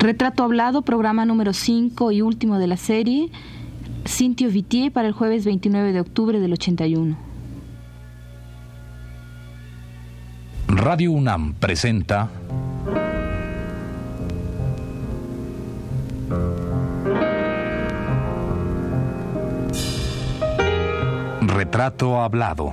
Retrato Hablado, programa número 5 y último de la serie, Cintio Vitier para el jueves 29 de octubre del 81. Radio UNAM presenta Retrato Hablado.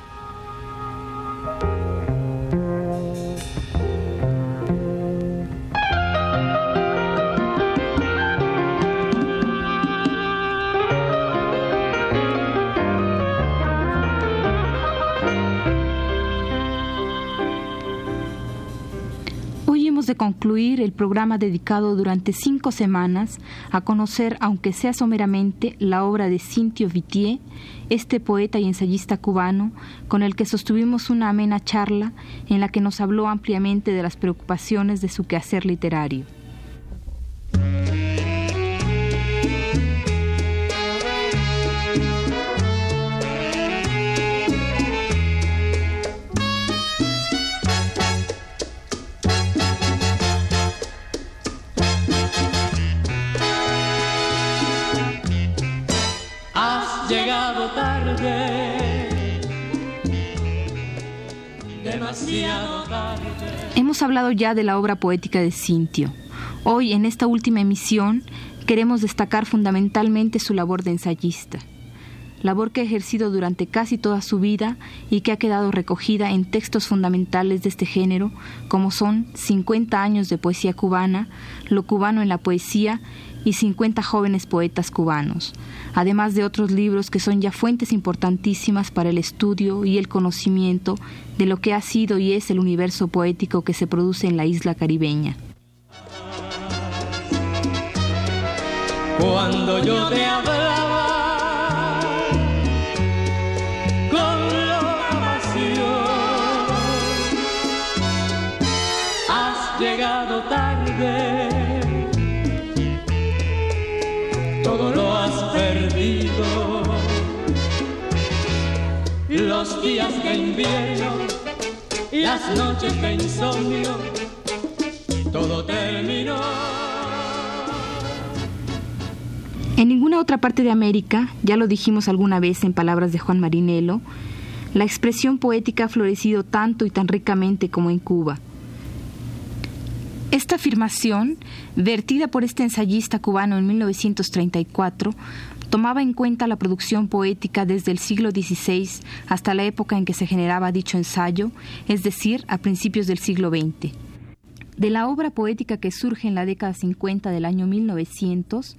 Concluir el programa dedicado durante cinco semanas a conocer, aunque sea someramente, la obra de Cintio Vitier, este poeta y ensayista cubano, con el que sostuvimos una amena charla en la que nos habló ampliamente de las preocupaciones de su quehacer literario. Hemos hablado ya de la obra poética de Cintio. Hoy, en esta última emisión, queremos destacar fundamentalmente su labor de ensayista, labor que ha ejercido durante casi toda su vida y que ha quedado recogida en textos fundamentales de este género, como son 50 años de poesía cubana, Lo cubano en la poesía y 50 jóvenes poetas cubanos, además de otros libros que son ya fuentes importantísimas para el estudio y el conocimiento de lo que ha sido y es el universo poético que se produce en la isla caribeña. Cuando yo te En ninguna otra parte de América, ya lo dijimos alguna vez en palabras de Juan Marinelo, la expresión poética ha florecido tanto y tan ricamente como en Cuba. Esta afirmación, vertida por este ensayista cubano en 1934, tomaba en cuenta la producción poética desde el siglo XVI hasta la época en que se generaba dicho ensayo, es decir, a principios del siglo XX. De la obra poética que surge en la década 50 del año 1900,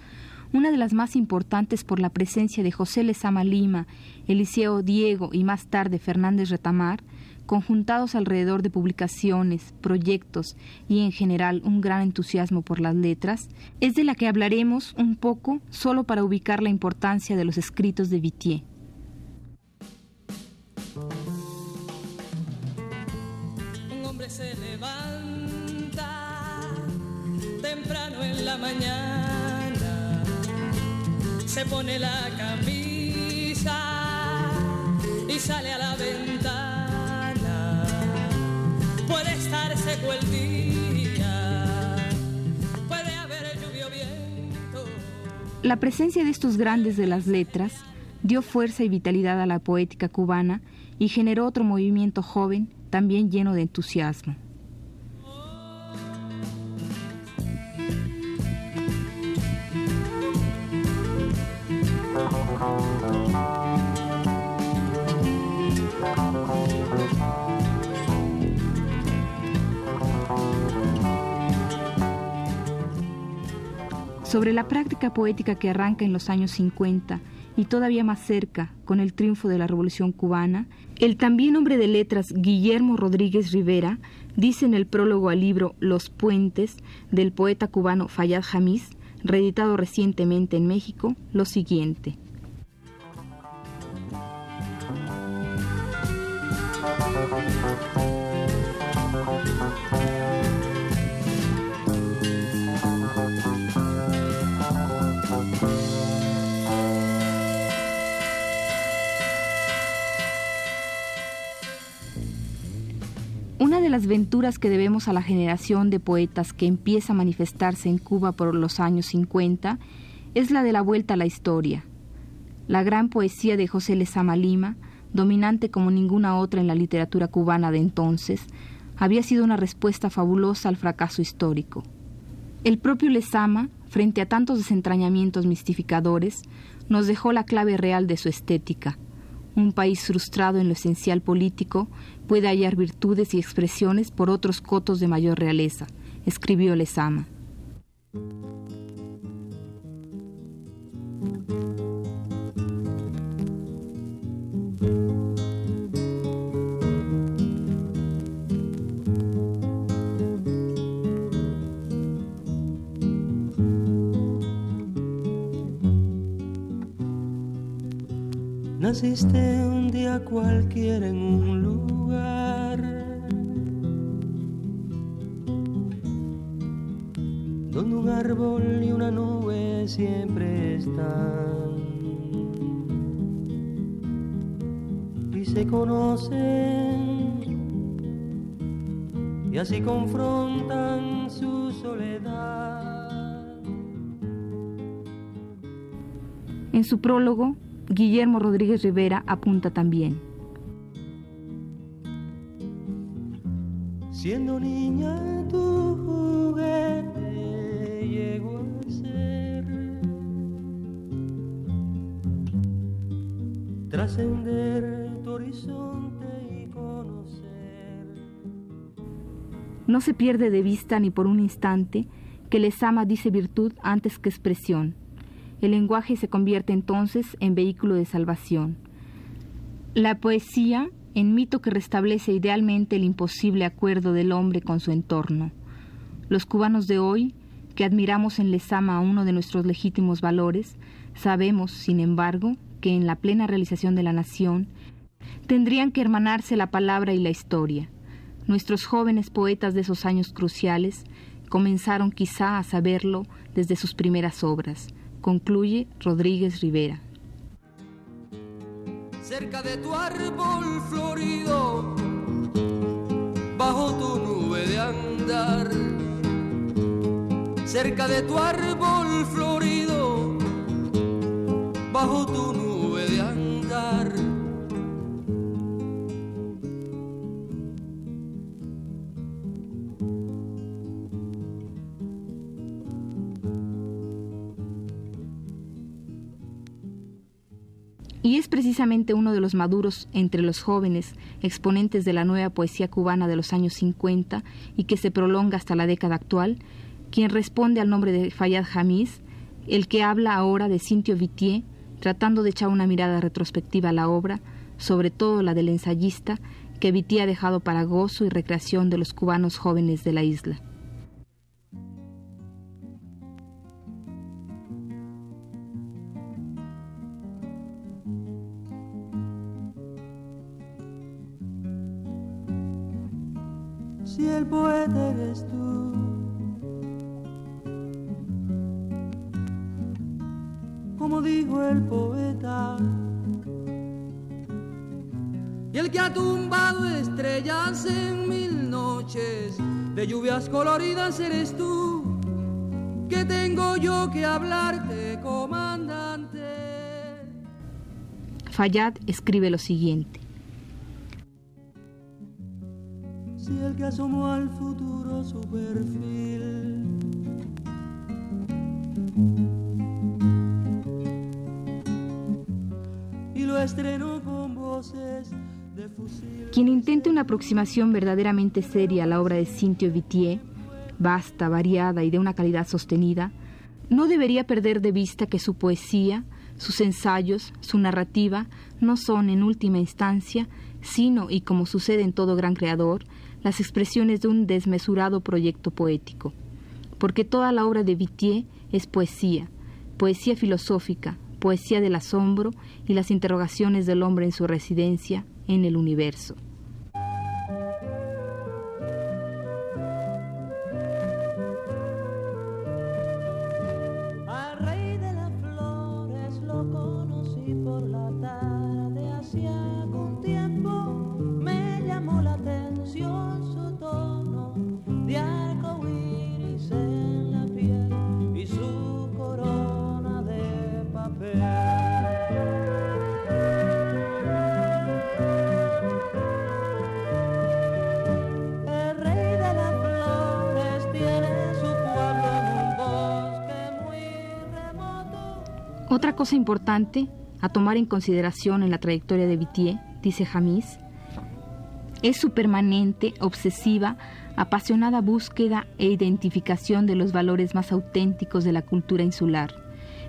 una de las más importantes por la presencia de José Lezama Lima, Eliseo Diego y más tarde Fernández Retamar, conjuntados alrededor de publicaciones, proyectos y en general un gran entusiasmo por las letras, es de la que hablaremos un poco solo para ubicar la importancia de los escritos de Vitier. Un hombre se levanta temprano en la mañana, se pone la camisa y sale a la ventana. La presencia de estos grandes de las letras dio fuerza y vitalidad a la poética cubana y generó otro movimiento joven también lleno de entusiasmo. Sobre la práctica poética que arranca en los años 50 y todavía más cerca con el triunfo de la Revolución cubana, el también hombre de letras Guillermo Rodríguez Rivera dice en el prólogo al libro Los Puentes del poeta cubano Fayad Jamis, reeditado recientemente en México, lo siguiente. Las venturas que debemos a la generación de poetas que empieza a manifestarse en Cuba por los años 50 es la de la vuelta a la historia. La gran poesía de José Lezama Lima, dominante como ninguna otra en la literatura cubana de entonces, había sido una respuesta fabulosa al fracaso histórico. El propio Lezama, frente a tantos desentrañamientos mistificadores, nos dejó la clave real de su estética. Un país frustrado en lo esencial político puede hallar virtudes y expresiones por otros cotos de mayor realeza, escribió Lezama. Naciste un día cualquiera en un lugar. Donde un árbol y una nube siempre están. Y se conocen. Y así confrontan su soledad. En su prólogo, Guillermo Rodríguez Rivera apunta también. Siendo niña tu juguete llegó a ser trascender tu horizonte y conocer. No se pierde de vista ni por un instante que les ama dice virtud antes que expresión el lenguaje se convierte entonces en vehículo de salvación. La poesía en mito que restablece idealmente el imposible acuerdo del hombre con su entorno. Los cubanos de hoy, que admiramos en Lezama uno de nuestros legítimos valores, sabemos, sin embargo, que en la plena realización de la nación tendrían que hermanarse la palabra y la historia. Nuestros jóvenes poetas de esos años cruciales comenzaron quizá a saberlo desde sus primeras obras concluye Rodríguez Rivera. Cerca de tu árbol florido, bajo tu nube de andar. Cerca de tu árbol florido, bajo tu nube es precisamente uno de los maduros entre los jóvenes exponentes de la nueva poesía cubana de los años 50 y que se prolonga hasta la década actual, quien responde al nombre de Fayad Hamis, el que habla ahora de Cintio Vitier, tratando de echar una mirada retrospectiva a la obra, sobre todo la del ensayista, que Vitier ha dejado para gozo y recreación de los cubanos jóvenes de la isla. Noches de lluvias coloridas eres tú. Que tengo yo que hablarte, comandante. Fayad escribe lo siguiente. si el que asomó al futuro su perfil. Y lo estrenó con voces. Quien intente una aproximación verdaderamente seria a la obra de Cintio Vitier, vasta, variada y de una calidad sostenida, no debería perder de vista que su poesía, sus ensayos, su narrativa, no son en última instancia, sino, y como sucede en todo gran creador, las expresiones de un desmesurado proyecto poético, porque toda la obra de Vitier es poesía, poesía filosófica, poesía del asombro y las interrogaciones del hombre en su residencia en el universo. Otra cosa importante a tomar en consideración en la trayectoria de Vitier, dice Jamis, es su permanente, obsesiva, apasionada búsqueda e identificación de los valores más auténticos de la cultura insular,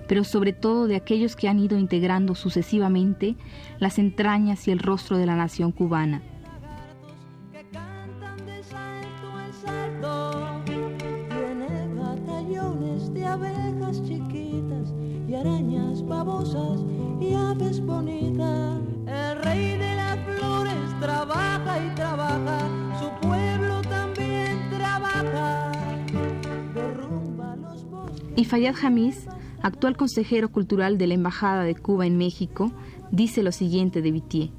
pero sobre todo de aquellos que han ido integrando sucesivamente las entrañas y el rostro de la nación cubana. Y arañas babosas y aves bonitas. El rey de las flores trabaja y trabaja, su pueblo también trabaja. Derrumba los bosques. Y Fayad Jamis, actual consejero cultural de la Embajada de Cuba en México, dice lo siguiente de Vitier.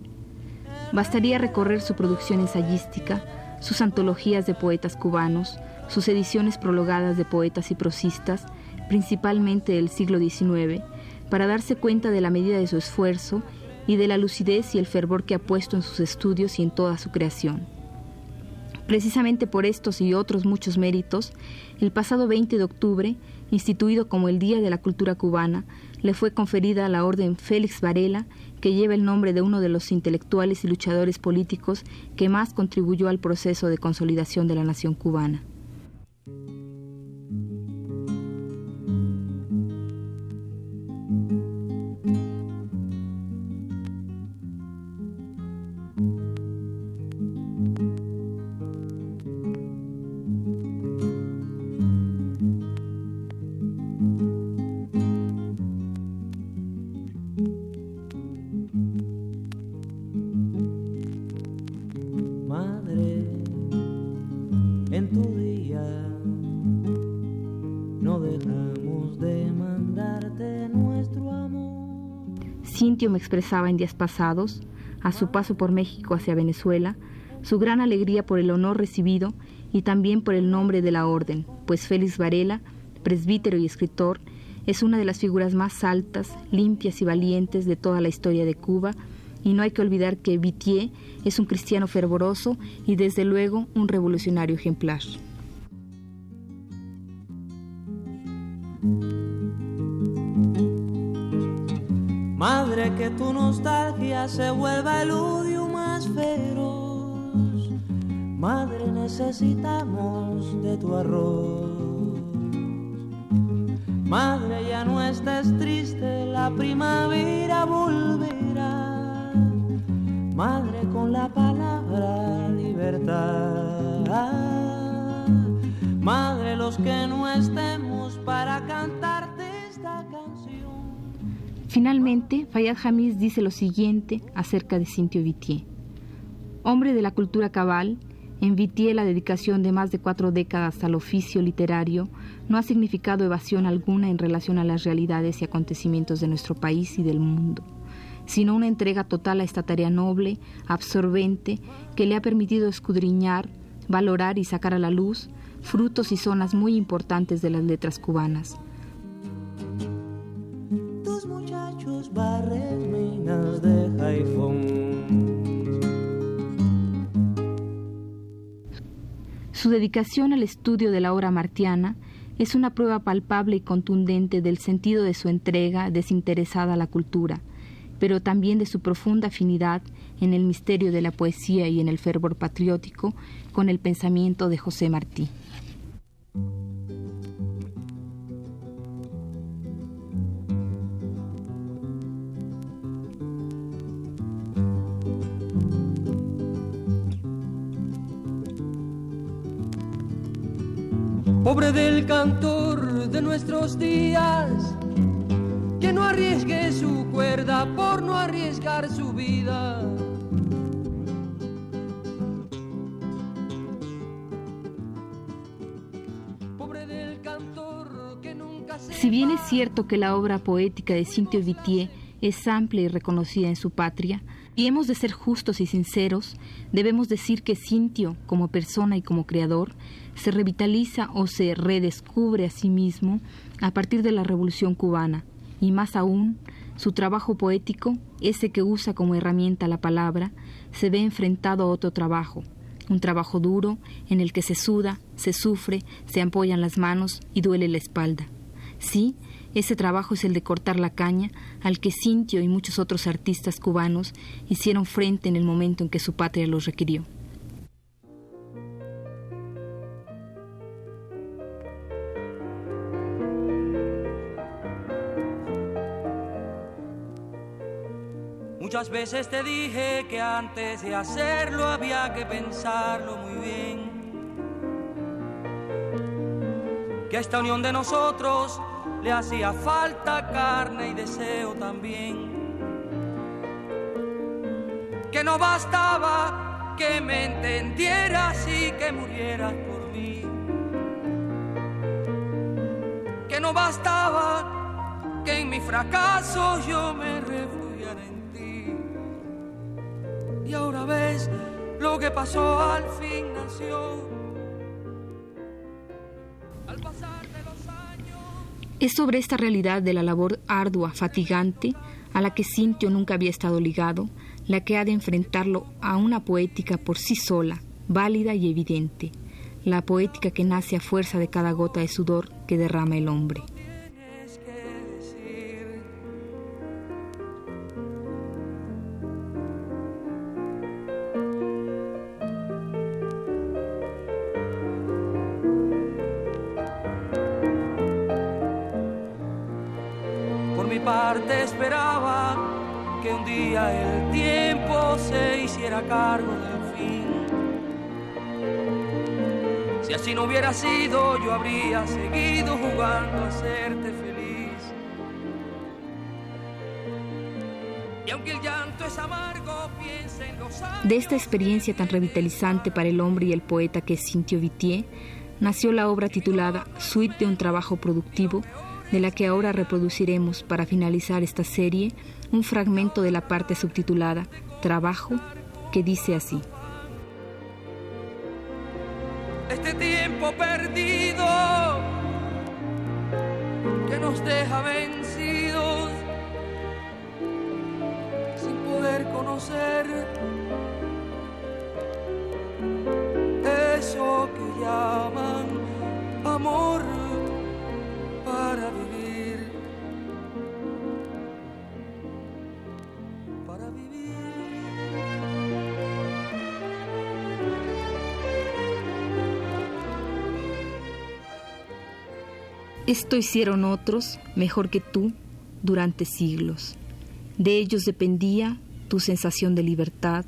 Bastaría recorrer su producción ensayística, sus antologías de poetas cubanos, sus ediciones prologadas de poetas y prosistas, principalmente del siglo XIX, para darse cuenta de la medida de su esfuerzo y de la lucidez y el fervor que ha puesto en sus estudios y en toda su creación. Precisamente por estos y otros muchos méritos, el pasado 20 de octubre, instituido como el Día de la Cultura Cubana, le fue conferida la Orden Félix Varela, que lleva el nombre de uno de los intelectuales y luchadores políticos que más contribuyó al proceso de consolidación de la nación cubana. Me expresaba en días pasados, a su paso por México hacia Venezuela, su gran alegría por el honor recibido y también por el nombre de la orden, pues Félix Varela, presbítero y escritor, es una de las figuras más altas, limpias y valientes de toda la historia de Cuba, y no hay que olvidar que Vitier es un cristiano fervoroso y desde luego un revolucionario ejemplar. Madre, que tu nostalgia se vuelva el odio más feroz. Madre, necesitamos de tu arroz. Madre, ya no estés triste, la primavera volverá. Madre, con la palabra libertad. Madre, los que no estemos para canción. Finalmente, Fayad Jamis dice lo siguiente acerca de Cintio Vitier. Hombre de la cultura cabal, en Vitier la dedicación de más de cuatro décadas al oficio literario no ha significado evasión alguna en relación a las realidades y acontecimientos de nuestro país y del mundo, sino una entrega total a esta tarea noble, absorbente, que le ha permitido escudriñar, valorar y sacar a la luz frutos y zonas muy importantes de las letras cubanas Su dedicación al estudio de la obra martiana es una prueba palpable y contundente del sentido de su entrega desinteresada a la cultura, pero también de su profunda afinidad en el misterio de la poesía y en el fervor patriótico con el pensamiento de José Martí. Pobre del cantor de nuestros días, que no arriesgue su cuerda por no arriesgar su vida. Pobre del cantor que nunca se Si bien es cierto que la obra poética de Cintio Vitier es amplia y reconocida en su patria, y hemos de ser justos y sinceros, debemos decir que Cintio, como persona y como creador, se revitaliza o se redescubre a sí mismo a partir de la Revolución cubana, y más aún, su trabajo poético, ese que usa como herramienta la palabra, se ve enfrentado a otro trabajo, un trabajo duro en el que se suda, se sufre, se apoyan las manos y duele la espalda. Sí, Ese trabajo es el de cortar la caña al que Cintio y muchos otros artistas cubanos hicieron frente en el momento en que su patria los requirió. Muchas veces te dije que antes de hacerlo había que pensarlo muy bien. Que esta unión de nosotros le hacía falta carne y deseo también. Que no bastaba que me entendieras y que murieras por mí. Que no bastaba que en mi fracaso yo me refugiara en ti. Y ahora ves lo que pasó al fin nació. Es sobre esta realidad de la labor ardua, fatigante, a la que Cintio nunca había estado ligado, la que ha de enfrentarlo a una poética por sí sola, válida y evidente, la poética que nace a fuerza de cada gota de sudor que derrama el hombre. Hubiera sido, yo habría seguido jugando a hacerte feliz. Y aunque el llanto es amargo, piensa en los años. De esta experiencia tan revitalizante para el hombre y el poeta que es Cintio Vitier, nació la obra titulada Suite de un trabajo productivo, de la que ahora reproduciremos para finalizar esta serie un fragmento de la parte subtitulada Trabajo, que dice así. Perdido que nos deja vencidos sin poder conocer eso que llaman amor Esto hicieron otros mejor que tú durante siglos. De ellos dependía tu sensación de libertad,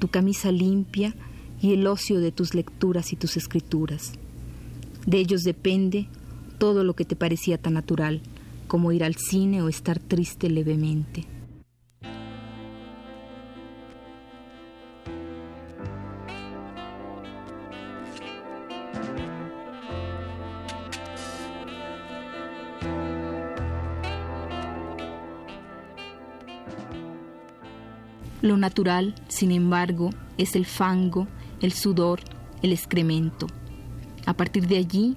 tu camisa limpia y el ocio de tus lecturas y tus escrituras. De ellos depende todo lo que te parecía tan natural, como ir al cine o estar triste levemente. Lo natural, sin embargo, es el fango, el sudor, el excremento. A partir de allí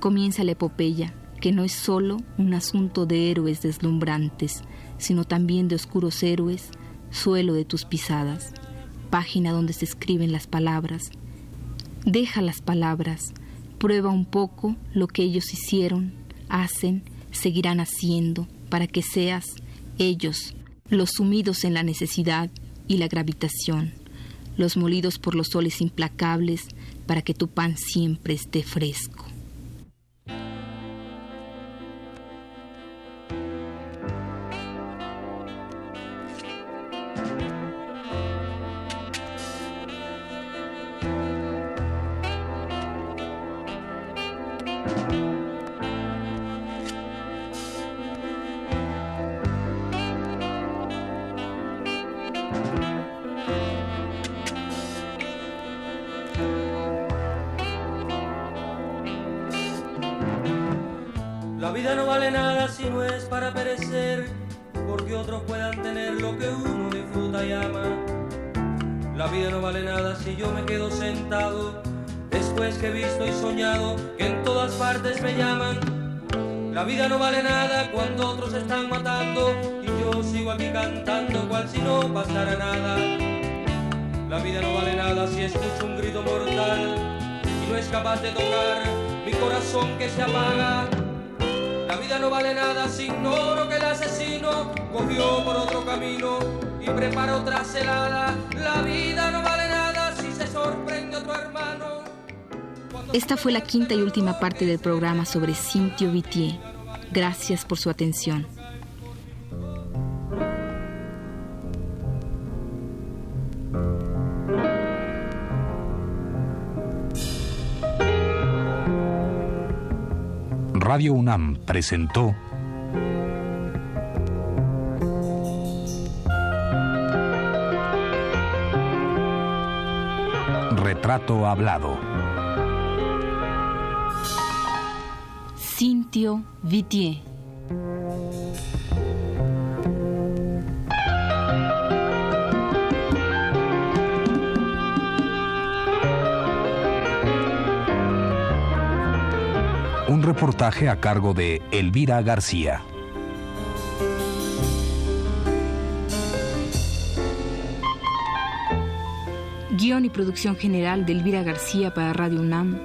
comienza la epopeya, que no es sólo un asunto de héroes deslumbrantes, sino también de oscuros héroes, suelo de tus pisadas, página donde se escriben las palabras. Deja las palabras, prueba un poco lo que ellos hicieron, hacen, seguirán haciendo, para que seas ellos, los sumidos en la necesidad y la gravitación, los molidos por los soles implacables, para que tu pan siempre esté fresco. Porque otros puedan tener lo que uno disfruta y ama. La vida no vale nada si yo me quedo sentado, después que he visto y soñado que en todas partes me llaman. La vida no vale nada cuando otros están matando y yo sigo aquí cantando cual si no pasara nada. La vida no vale nada si escucho un grito mortal y no es capaz de tocar mi corazón que se apaga. La vida no vale nada si ignoro cogió por otro camino y preparó otra celada. La vida no vale nada si se sorprende otro hermano. Esta fue la quinta y última parte del programa sobre Cintio Vitier. Gracias por su atención. Radio UNAM presentó Hablado. Cintio Vitier. Un reportaje a cargo de Elvira García. Guión y producción general de Elvira García para Radio UNAM.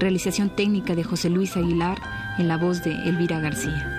Realización técnica de José Luis Aguilar en la voz de Elvira García.